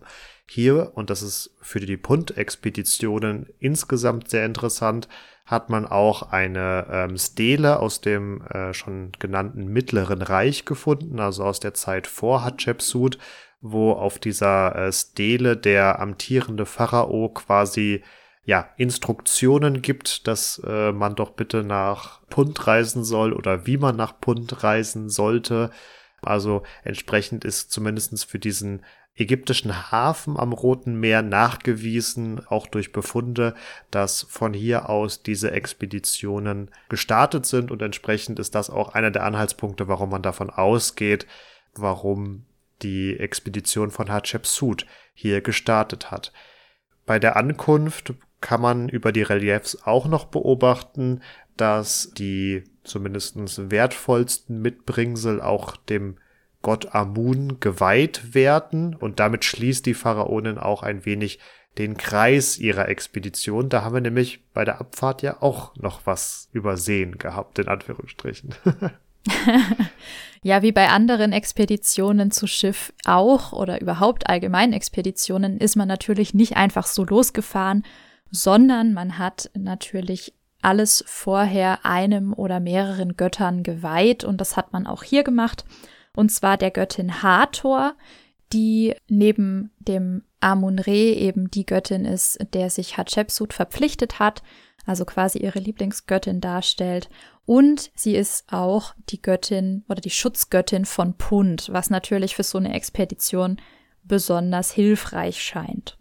Hier, und das ist für die Punt-Expeditionen insgesamt sehr interessant, hat man auch eine ähm, Stele aus dem äh, schon genannten Mittleren Reich gefunden, also aus der Zeit vor Hatschepsut, wo auf dieser äh, Stele der amtierende Pharao quasi ja, Instruktionen gibt, dass äh, man doch bitte nach Punt reisen soll oder wie man nach Punt reisen sollte. Also entsprechend ist zumindestens für diesen ägyptischen Hafen am Roten Meer nachgewiesen, auch durch Befunde, dass von hier aus diese Expeditionen gestartet sind und entsprechend ist das auch einer der Anhaltspunkte, warum man davon ausgeht, warum die Expedition von Hatschepsut hier gestartet hat. Bei der Ankunft kann man über die Reliefs auch noch beobachten, dass die zumindest wertvollsten Mitbringsel auch dem Gott Amun geweiht werden und damit schließt die Pharaonin auch ein wenig den Kreis ihrer Expedition. Da haben wir nämlich bei der Abfahrt ja auch noch was übersehen gehabt, in Anführungsstrichen. <laughs> ja, wie bei anderen Expeditionen zu Schiff auch oder überhaupt allgemein Expeditionen ist man natürlich nicht einfach so losgefahren, sondern man hat natürlich alles vorher einem oder mehreren Göttern geweiht und das hat man auch hier gemacht und zwar der Göttin Hathor, die neben dem Amun-Re eben die Göttin ist, der sich Hatschepsut verpflichtet hat, also quasi ihre Lieblingsgöttin darstellt. Und sie ist auch die Göttin oder die Schutzgöttin von Punt, was natürlich für so eine Expedition besonders hilfreich scheint.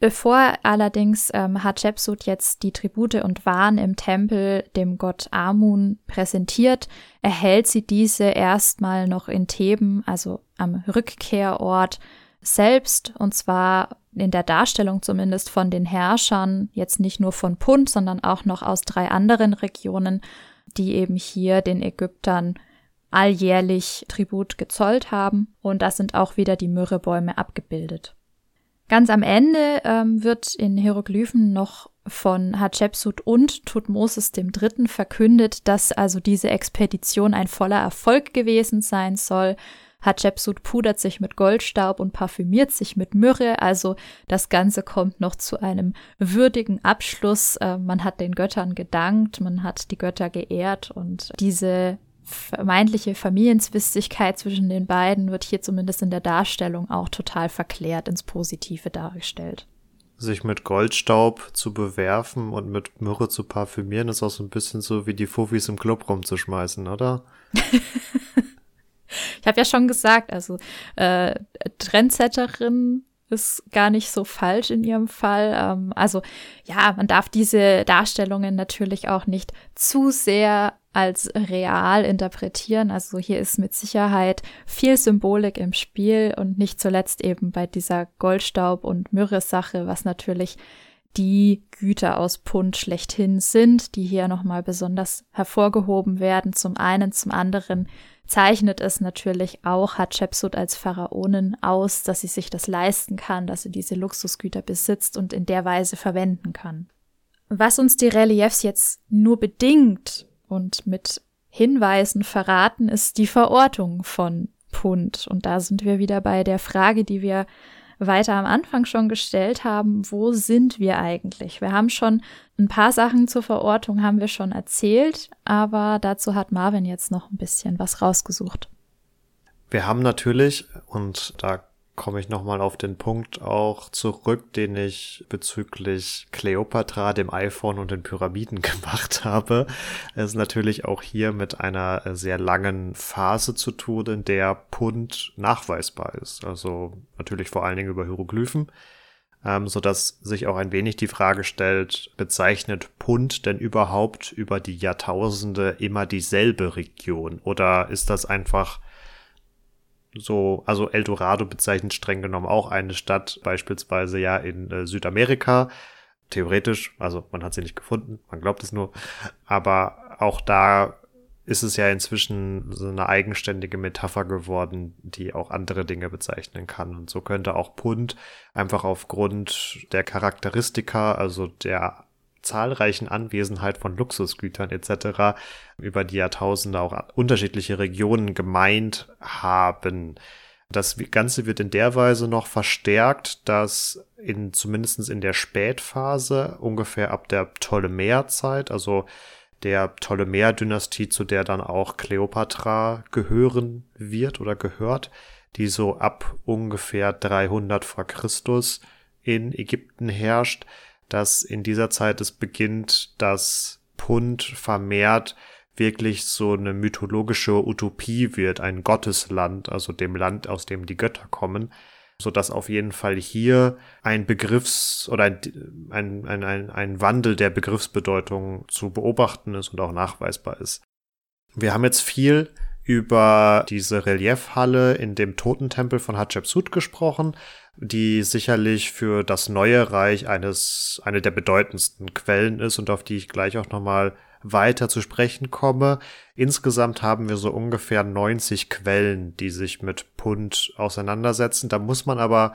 Bevor allerdings ähm, Hatschepsut jetzt die Tribute und Waren im Tempel dem Gott Amun präsentiert, erhält sie diese erstmal noch in Theben, also am Rückkehrort selbst, und zwar in der Darstellung zumindest von den Herrschern, jetzt nicht nur von Punt, sondern auch noch aus drei anderen Regionen, die eben hier den Ägyptern alljährlich Tribut gezollt haben. Und da sind auch wieder die Myrrhebäume abgebildet. Ganz am Ende ähm, wird in Hieroglyphen noch von Hatschepsut und Tutmosis III. verkündet, dass also diese Expedition ein voller Erfolg gewesen sein soll. Hatschepsut pudert sich mit Goldstaub und parfümiert sich mit Myrrhe. Also das Ganze kommt noch zu einem würdigen Abschluss. Äh, man hat den Göttern gedankt, man hat die Götter geehrt und diese vermeintliche Familienzwistigkeit zwischen den beiden wird hier zumindest in der Darstellung auch total verklärt ins Positive dargestellt sich mit Goldstaub zu bewerfen und mit Myrrhe zu parfümieren, ist auch so ein bisschen so wie die Fuffis im Club rumzuschmeißen, oder? <laughs> ich habe ja schon gesagt, also äh, Trendsetterin ist gar nicht so falsch in ihrem Fall. Ähm, also ja, man darf diese Darstellungen natürlich auch nicht zu sehr als real interpretieren. Also hier ist mit Sicherheit viel Symbolik im Spiel und nicht zuletzt eben bei dieser Goldstaub- und Myrrhe-Sache, was natürlich die Güter aus Pund schlechthin sind, die hier nochmal besonders hervorgehoben werden. Zum einen, zum anderen zeichnet es natürlich auch Hatschepsut als Pharaonin aus, dass sie sich das leisten kann, dass sie diese Luxusgüter besitzt und in der Weise verwenden kann. Was uns die Reliefs jetzt nur bedingt und mit Hinweisen verraten, ist die Verortung von Pund. Und da sind wir wieder bei der Frage, die wir weiter am Anfang schon gestellt haben, wo sind wir eigentlich? Wir haben schon ein paar Sachen zur Verortung haben wir schon erzählt, aber dazu hat Marvin jetzt noch ein bisschen was rausgesucht. Wir haben natürlich, und da komme ich nochmal auf den Punkt auch zurück, den ich bezüglich Cleopatra, dem iPhone und den Pyramiden <laughs> gemacht habe. Es ist natürlich auch hier mit einer sehr langen Phase zu tun, in der Pund nachweisbar ist. Also natürlich vor allen Dingen über Hieroglyphen. Ähm, so dass sich auch ein wenig die Frage stellt, bezeichnet Pund denn überhaupt über die Jahrtausende immer dieselbe Region? Oder ist das einfach so, also Eldorado bezeichnet streng genommen auch eine Stadt, beispielsweise ja in äh, Südamerika. Theoretisch, also man hat sie nicht gefunden, man glaubt es nur. Aber auch da ist es ja inzwischen so eine eigenständige Metapher geworden, die auch andere Dinge bezeichnen kann. Und so könnte auch Pund einfach aufgrund der Charakteristika, also der zahlreichen Anwesenheit von Luxusgütern etc. über die Jahrtausende auch unterschiedliche Regionen gemeint haben. Das Ganze wird in der Weise noch verstärkt, dass in zumindestens in der Spätphase, ungefähr ab der Ptolemäerzeit, also der Ptolemäer-Dynastie, zu der dann auch Kleopatra gehören wird oder gehört, die so ab ungefähr 300 vor Christus in Ägypten herrscht, dass in dieser Zeit es beginnt, dass Pund vermehrt wirklich so eine mythologische Utopie wird, ein Gottesland, also dem Land, aus dem die Götter kommen, so dass auf jeden Fall hier ein Begriffs- oder ein, ein, ein, ein Wandel der Begriffsbedeutung zu beobachten ist und auch nachweisbar ist. Wir haben jetzt viel über diese Reliefhalle in dem Totentempel von Hatschepsut gesprochen die sicherlich für das neue Reich eines, eine der bedeutendsten Quellen ist und auf die ich gleich auch nochmal weiter zu sprechen komme. Insgesamt haben wir so ungefähr 90 Quellen, die sich mit Pund auseinandersetzen. Da muss man aber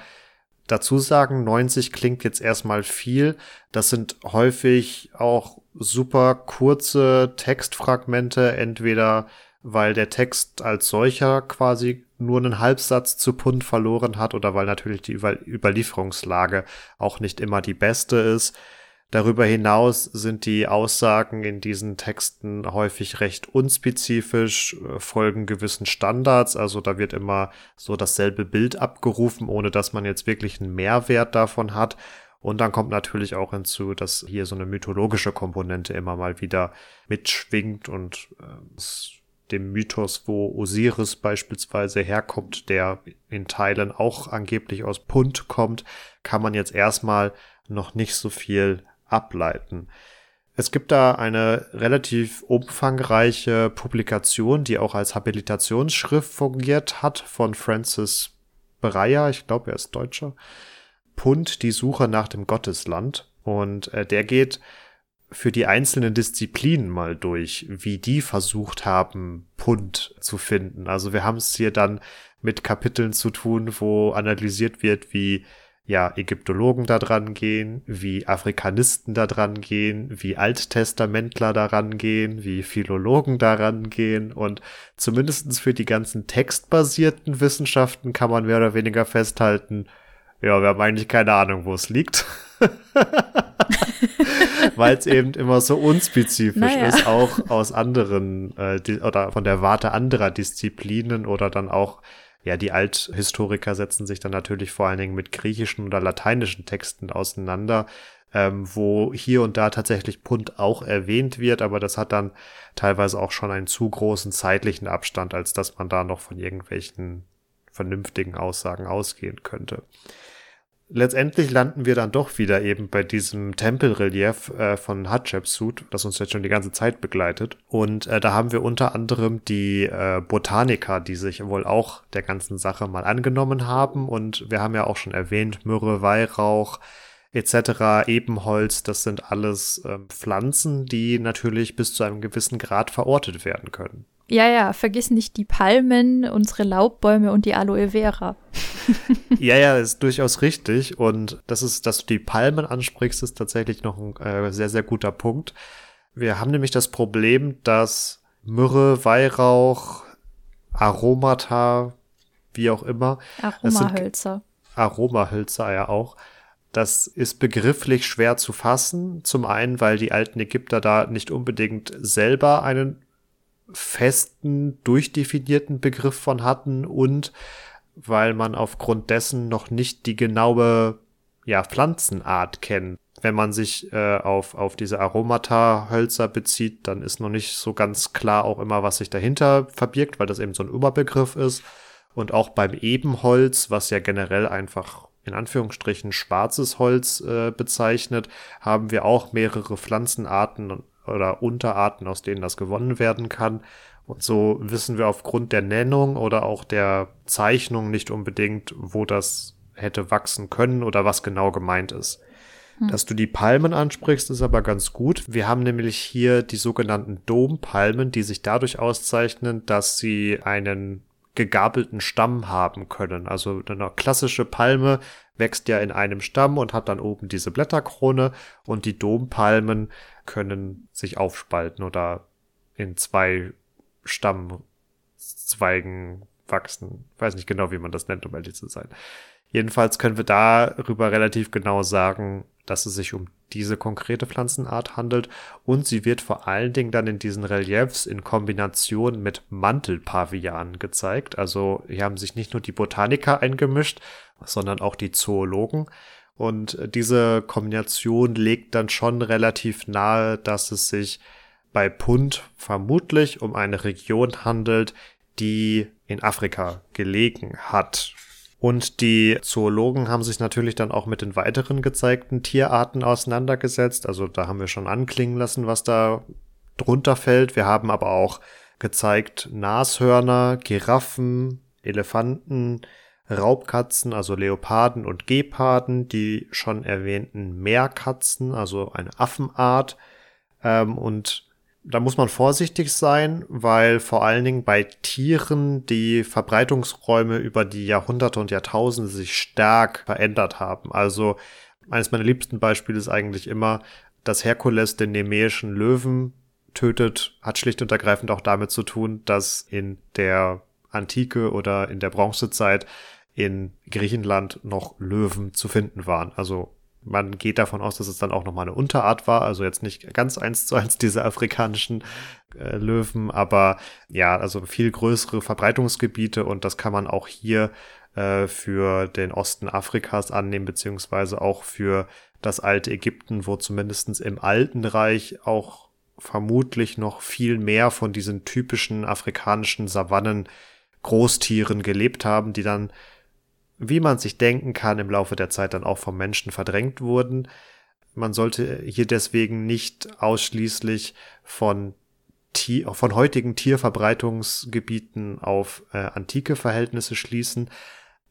dazu sagen, 90 klingt jetzt erstmal viel. Das sind häufig auch super kurze Textfragmente, entweder weil der Text als solcher quasi nur einen Halbsatz zu Pund verloren hat oder weil natürlich die Überlieferungslage auch nicht immer die beste ist. Darüber hinaus sind die Aussagen in diesen Texten häufig recht unspezifisch, äh, folgen gewissen Standards, also da wird immer so dasselbe Bild abgerufen, ohne dass man jetzt wirklich einen Mehrwert davon hat. Und dann kommt natürlich auch hinzu, dass hier so eine mythologische Komponente immer mal wieder mitschwingt und äh, dem Mythos, wo Osiris beispielsweise herkommt, der in Teilen auch angeblich aus Punt kommt, kann man jetzt erstmal noch nicht so viel ableiten. Es gibt da eine relativ umfangreiche Publikation, die auch als Habilitationsschrift fungiert hat von Francis Breyer, ich glaube, er ist Deutscher. Punt, die Suche nach dem Gottesland. Und äh, der geht für die einzelnen Disziplinen mal durch, wie die versucht haben, Pund zu finden. Also wir haben es hier dann mit Kapiteln zu tun, wo analysiert wird, wie ja Ägyptologen da dran gehen, wie Afrikanisten da dran gehen, wie Alttestamentler daran gehen, wie Philologen daran gehen und zumindestens für die ganzen textbasierten Wissenschaften kann man mehr oder weniger festhalten, ja, wir haben eigentlich keine Ahnung, wo es liegt. <laughs> <laughs> Weil es eben immer so unspezifisch naja. ist, auch aus anderen äh, die, oder von der Warte anderer Disziplinen oder dann auch ja, die Althistoriker setzen sich dann natürlich vor allen Dingen mit griechischen oder lateinischen Texten auseinander, ähm, wo hier und da tatsächlich Pund auch erwähnt wird, aber das hat dann teilweise auch schon einen zu großen zeitlichen Abstand, als dass man da noch von irgendwelchen vernünftigen Aussagen ausgehen könnte letztendlich landen wir dann doch wieder eben bei diesem Tempelrelief äh, von Hatshepsut, das uns jetzt schon die ganze Zeit begleitet. Und äh, da haben wir unter anderem die äh, Botaniker, die sich wohl auch der ganzen Sache mal angenommen haben. Und wir haben ja auch schon erwähnt, Myrrhe, Weihrauch, etc., Ebenholz, das sind alles äh, Pflanzen, die natürlich bis zu einem gewissen Grad verortet werden können. Ja, ja, vergiss nicht die Palmen, unsere Laubbäume und die Aloe Vera. <laughs> ja, ja, ist durchaus richtig. Und das ist, dass du die Palmen ansprichst, ist tatsächlich noch ein äh, sehr, sehr guter Punkt. Wir haben nämlich das Problem, dass Myrrhe, Weihrauch, Aromata, wie auch immer. Aromahölzer. Aromahölzer ja auch. Das ist begrifflich schwer zu fassen. Zum einen, weil die alten Ägypter da nicht unbedingt selber einen festen, durchdefinierten Begriff von hatten und weil man aufgrund dessen noch nicht die genaue ja, Pflanzenart kennt. Wenn man sich äh, auf, auf diese Aromata-Hölzer bezieht, dann ist noch nicht so ganz klar auch immer, was sich dahinter verbirgt, weil das eben so ein Überbegriff ist. Und auch beim Ebenholz, was ja generell einfach in Anführungsstrichen schwarzes Holz äh, bezeichnet, haben wir auch mehrere Pflanzenarten oder Unterarten, aus denen das gewonnen werden kann. Und so wissen wir aufgrund der Nennung oder auch der Zeichnung nicht unbedingt, wo das hätte wachsen können oder was genau gemeint ist. Hm. Dass du die Palmen ansprichst, ist aber ganz gut. Wir haben nämlich hier die sogenannten Dompalmen, die sich dadurch auszeichnen, dass sie einen gegabelten Stamm haben können. Also eine klassische Palme wächst ja in einem Stamm und hat dann oben diese Blätterkrone und die Dompalmen können sich aufspalten oder in zwei Stammzweigen wachsen. Ich weiß nicht genau, wie man das nennt, um ehrlich zu sein. Jedenfalls können wir darüber relativ genau sagen, dass es sich um diese konkrete Pflanzenart handelt und sie wird vor allen Dingen dann in diesen Reliefs in Kombination mit Mantelpavianen gezeigt. Also hier haben sich nicht nur die Botaniker eingemischt, sondern auch die Zoologen. Und diese Kombination legt dann schon relativ nahe, dass es sich bei Pund vermutlich um eine Region handelt, die in Afrika gelegen hat. Und die Zoologen haben sich natürlich dann auch mit den weiteren gezeigten Tierarten auseinandergesetzt. Also da haben wir schon anklingen lassen, was da drunter fällt. Wir haben aber auch gezeigt Nashörner, Giraffen, Elefanten, Raubkatzen, also Leoparden und Geparden, die schon erwähnten Meerkatzen, also eine Affenart. Ähm, und da muss man vorsichtig sein, weil vor allen Dingen bei Tieren die Verbreitungsräume über die Jahrhunderte und Jahrtausende sich stark verändert haben. Also eines meiner liebsten Beispiele ist eigentlich immer, dass Herkules den nemäischen Löwen tötet, hat schlicht und ergreifend auch damit zu tun, dass in der Antike oder in der Bronzezeit in Griechenland noch Löwen zu finden waren. Also man geht davon aus, dass es dann auch nochmal eine Unterart war, also jetzt nicht ganz eins zu eins diese afrikanischen äh, Löwen, aber ja, also viel größere Verbreitungsgebiete und das kann man auch hier äh, für den Osten Afrikas annehmen, beziehungsweise auch für das alte Ägypten, wo zumindestens im Alten Reich auch vermutlich noch viel mehr von diesen typischen afrikanischen Savannen Großtieren gelebt haben, die dann wie man sich denken kann, im Laufe der Zeit dann auch vom Menschen verdrängt wurden. Man sollte hier deswegen nicht ausschließlich von, von heutigen Tierverbreitungsgebieten auf äh, antike Verhältnisse schließen.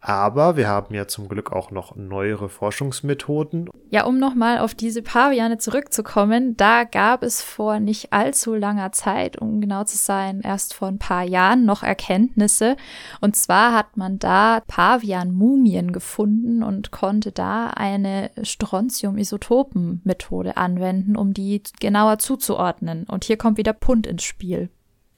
Aber wir haben ja zum Glück auch noch neuere Forschungsmethoden. Ja, um nochmal auf diese Paviane zurückzukommen, da gab es vor nicht allzu langer Zeit, um genau zu sein, erst vor ein paar Jahren noch Erkenntnisse. Und zwar hat man da Pavian-Mumien gefunden und konnte da eine Strontium-Isotopen-Methode anwenden, um die genauer zuzuordnen. Und hier kommt wieder Punt ins Spiel.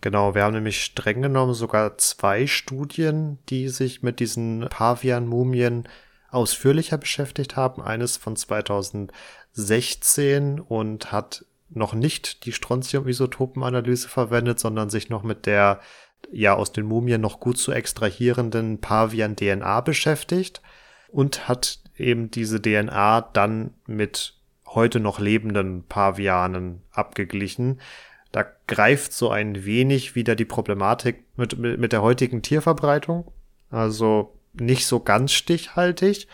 Genau, wir haben nämlich streng genommen sogar zwei Studien, die sich mit diesen Pavian-Mumien ausführlicher beschäftigt haben. Eines von 2016 und hat noch nicht die Strontium-Isotopen-Analyse verwendet, sondern sich noch mit der ja aus den Mumien noch gut zu extrahierenden Pavian-DNA beschäftigt und hat eben diese DNA dann mit heute noch lebenden Pavianen abgeglichen. Da greift so ein wenig wieder die Problematik mit, mit, mit der heutigen Tierverbreitung. Also nicht so ganz stichhaltig.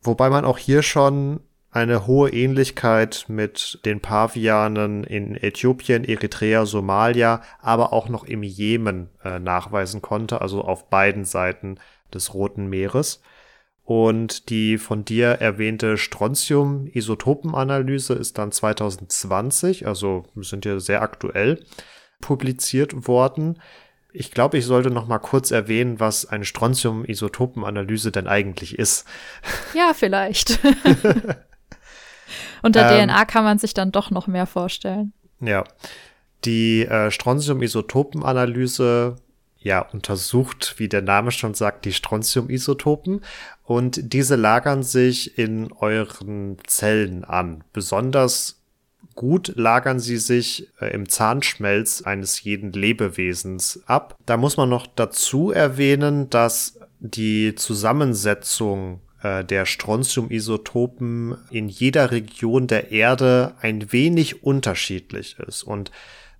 Wobei man auch hier schon eine hohe Ähnlichkeit mit den Pavianen in Äthiopien, Eritrea, Somalia, aber auch noch im Jemen äh, nachweisen konnte, also auf beiden Seiten des Roten Meeres. Und die von dir erwähnte Strontium-Isotopenanalyse ist dann 2020, also sind ja sehr aktuell, publiziert worden. Ich glaube, ich sollte noch mal kurz erwähnen, was eine Strontium-Isotopenanalyse denn eigentlich ist. Ja, vielleicht. <laughs> Unter ähm, DNA kann man sich dann doch noch mehr vorstellen. Ja. Die äh, Strontium-Isotopenanalyse ja, untersucht, wie der Name schon sagt, die Strontium-Isotopen und diese lagern sich in euren Zellen an. Besonders gut lagern sie sich äh, im Zahnschmelz eines jeden Lebewesens ab. Da muss man noch dazu erwähnen, dass die Zusammensetzung äh, der Strontium-Isotopen in jeder Region der Erde ein wenig unterschiedlich ist und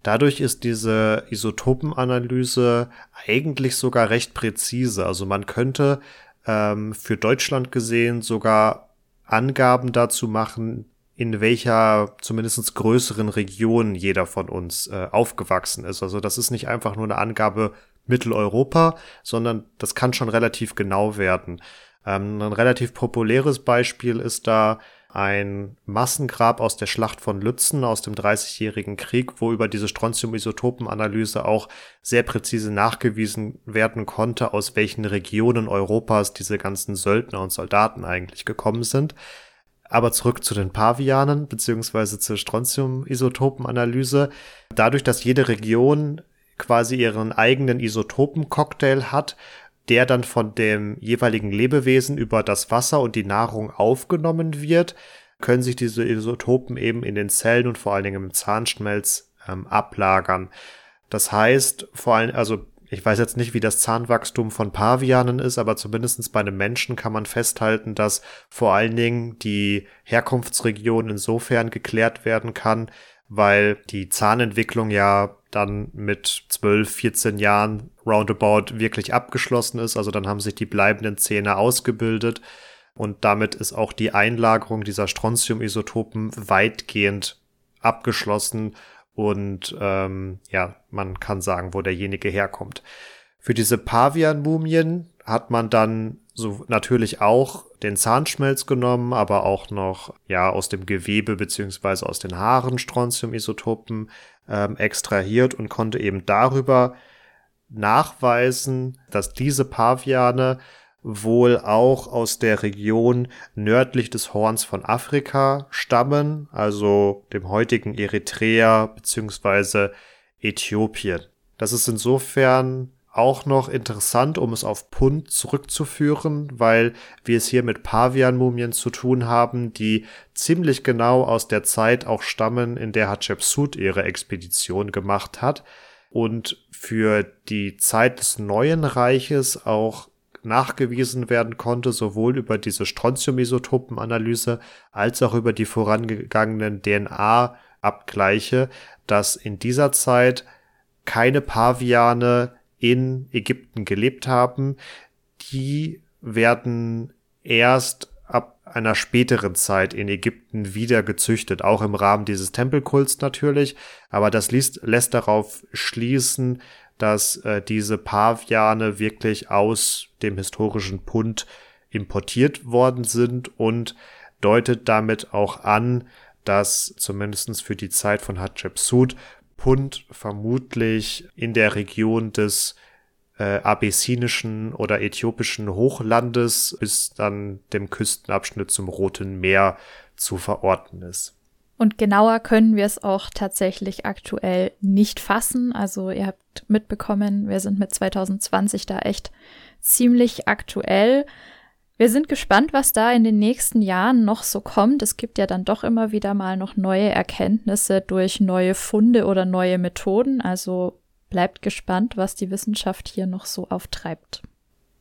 Dadurch ist diese Isotopenanalyse eigentlich sogar recht präzise. Also man könnte ähm, für Deutschland gesehen sogar Angaben dazu machen, in welcher zumindest größeren Region jeder von uns äh, aufgewachsen ist. Also das ist nicht einfach nur eine Angabe Mitteleuropa, sondern das kann schon relativ genau werden. Ähm, ein relativ populäres Beispiel ist da ein Massengrab aus der Schlacht von Lützen aus dem Dreißigjährigen Krieg, wo über diese Strontium-Isotopen-Analyse auch sehr präzise nachgewiesen werden konnte, aus welchen Regionen Europas diese ganzen Söldner und Soldaten eigentlich gekommen sind. Aber zurück zu den Pavianen beziehungsweise zur Strontium-Isotopen-Analyse. Dadurch, dass jede Region quasi ihren eigenen Isotopen-Cocktail hat, der dann von dem jeweiligen Lebewesen über das Wasser und die Nahrung aufgenommen wird, können sich diese Isotopen eben in den Zellen und vor allen Dingen im Zahnschmelz ähm, ablagern. Das heißt, vor allem, also ich weiß jetzt nicht, wie das Zahnwachstum von Pavianen ist, aber zumindestens bei einem Menschen kann man festhalten, dass vor allen Dingen die Herkunftsregion insofern geklärt werden kann, weil die Zahnentwicklung ja dann mit 12, 14 Jahren roundabout wirklich abgeschlossen ist. Also dann haben sich die bleibenden Zähne ausgebildet und damit ist auch die Einlagerung dieser Strontium-Isotopen weitgehend abgeschlossen und ähm, ja, man kann sagen, wo derjenige herkommt. Für diese Pavian-Mumien hat man dann so natürlich auch den Zahnschmelz genommen, aber auch noch ja aus dem Gewebe beziehungsweise aus den Haaren Strontium-Isotopen ähm, extrahiert und konnte eben darüber nachweisen, dass diese Paviane wohl auch aus der Region nördlich des Horns von Afrika stammen, also dem heutigen Eritrea beziehungsweise Äthiopien. Das ist insofern auch noch interessant, um es auf Pund zurückzuführen, weil wir es hier mit Pavian-Mumien zu tun haben, die ziemlich genau aus der Zeit auch stammen, in der Hatschepsut ihre Expedition gemacht hat und für die Zeit des neuen Reiches auch nachgewiesen werden konnte, sowohl über diese Strontium-Isotopen-Analyse als auch über die vorangegangenen DNA-Abgleiche, dass in dieser Zeit keine Paviane in Ägypten gelebt haben, die werden erst ab einer späteren Zeit in Ägypten wieder gezüchtet, auch im Rahmen dieses Tempelkults natürlich, aber das liest, lässt darauf schließen, dass äh, diese Paviane wirklich aus dem historischen Pund importiert worden sind und deutet damit auch an, dass zumindest für die Zeit von Hatschepsut Pund vermutlich in der Region des äh, abessinischen oder äthiopischen Hochlandes bis dann dem Küstenabschnitt zum Roten Meer zu verorten ist. Und genauer können wir es auch tatsächlich aktuell nicht fassen. Also ihr habt mitbekommen, wir sind mit 2020 da echt ziemlich aktuell. Wir sind gespannt, was da in den nächsten Jahren noch so kommt. Es gibt ja dann doch immer wieder mal noch neue Erkenntnisse durch neue Funde oder neue Methoden. Also bleibt gespannt, was die Wissenschaft hier noch so auftreibt.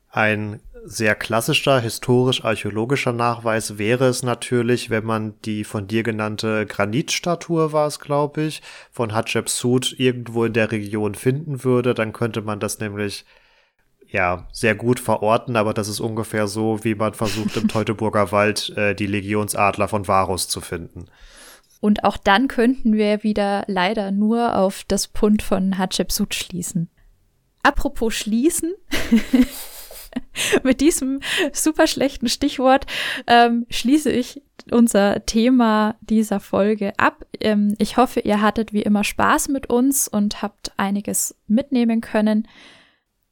Ein sehr klassischer historisch-archäologischer Nachweis wäre es natürlich, wenn man die von dir genannte Granitstatue war es, glaube ich, von Hatschepsut irgendwo in der Region finden würde. Dann könnte man das nämlich ja sehr gut verorten, aber das ist ungefähr so, wie man versucht im <laughs> Teutoburger Wald äh, die Legionsadler von Varus zu finden. Und auch dann könnten wir wieder leider nur auf das Pund von Hatschepsut schließen. Apropos schließen. <laughs> Mit diesem super schlechten Stichwort ähm, schließe ich unser Thema dieser Folge ab. Ähm, ich hoffe, ihr hattet wie immer Spaß mit uns und habt einiges mitnehmen können.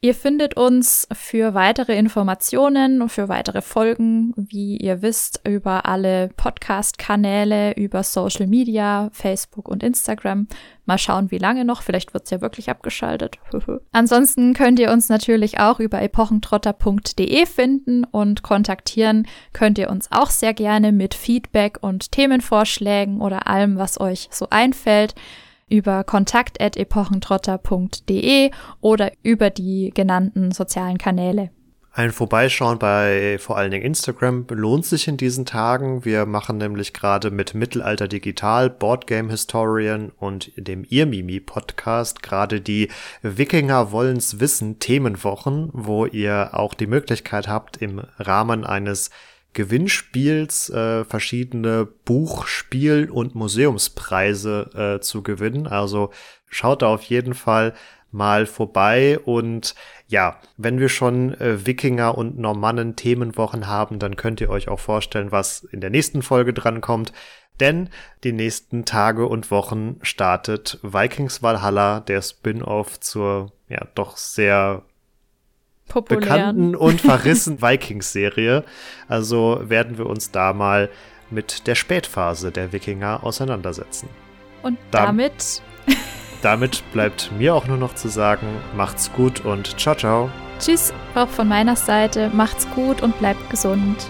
Ihr findet uns für weitere Informationen und für weitere Folgen, wie ihr wisst, über alle Podcast-Kanäle, über Social Media, Facebook und Instagram. Mal schauen, wie lange noch. Vielleicht wird es ja wirklich abgeschaltet. <laughs> Ansonsten könnt ihr uns natürlich auch über epochentrotter.de finden und kontaktieren könnt ihr uns auch sehr gerne mit Feedback und Themenvorschlägen oder allem, was euch so einfällt über kontakt.epochentrotter.de oder über die genannten sozialen Kanäle. Ein Vorbeischauen bei vor allen Dingen Instagram lohnt sich in diesen Tagen. Wir machen nämlich gerade mit Mittelalter Digital, Boardgame Historian und dem Irmimi Podcast gerade die Wikinger wollen's wissen Themenwochen, wo ihr auch die Möglichkeit habt, im Rahmen eines Gewinnspiels äh, verschiedene Buchspiel- und Museumspreise äh, zu gewinnen. Also schaut da auf jeden Fall mal vorbei und ja, wenn wir schon äh, Wikinger und Normannen Themenwochen haben, dann könnt ihr euch auch vorstellen, was in der nächsten Folge drankommt. Denn die nächsten Tage und Wochen startet Vikings Valhalla, der Spin-off zur ja doch sehr populären. bekannten und verrissen <laughs> Vikings-Serie. Also werden wir uns da mal mit der Spätphase der Wikinger auseinandersetzen. Und damit. <laughs> damit bleibt mir auch nur noch zu sagen, macht's gut und ciao, ciao. Tschüss, auch von meiner Seite. Macht's gut und bleibt gesund.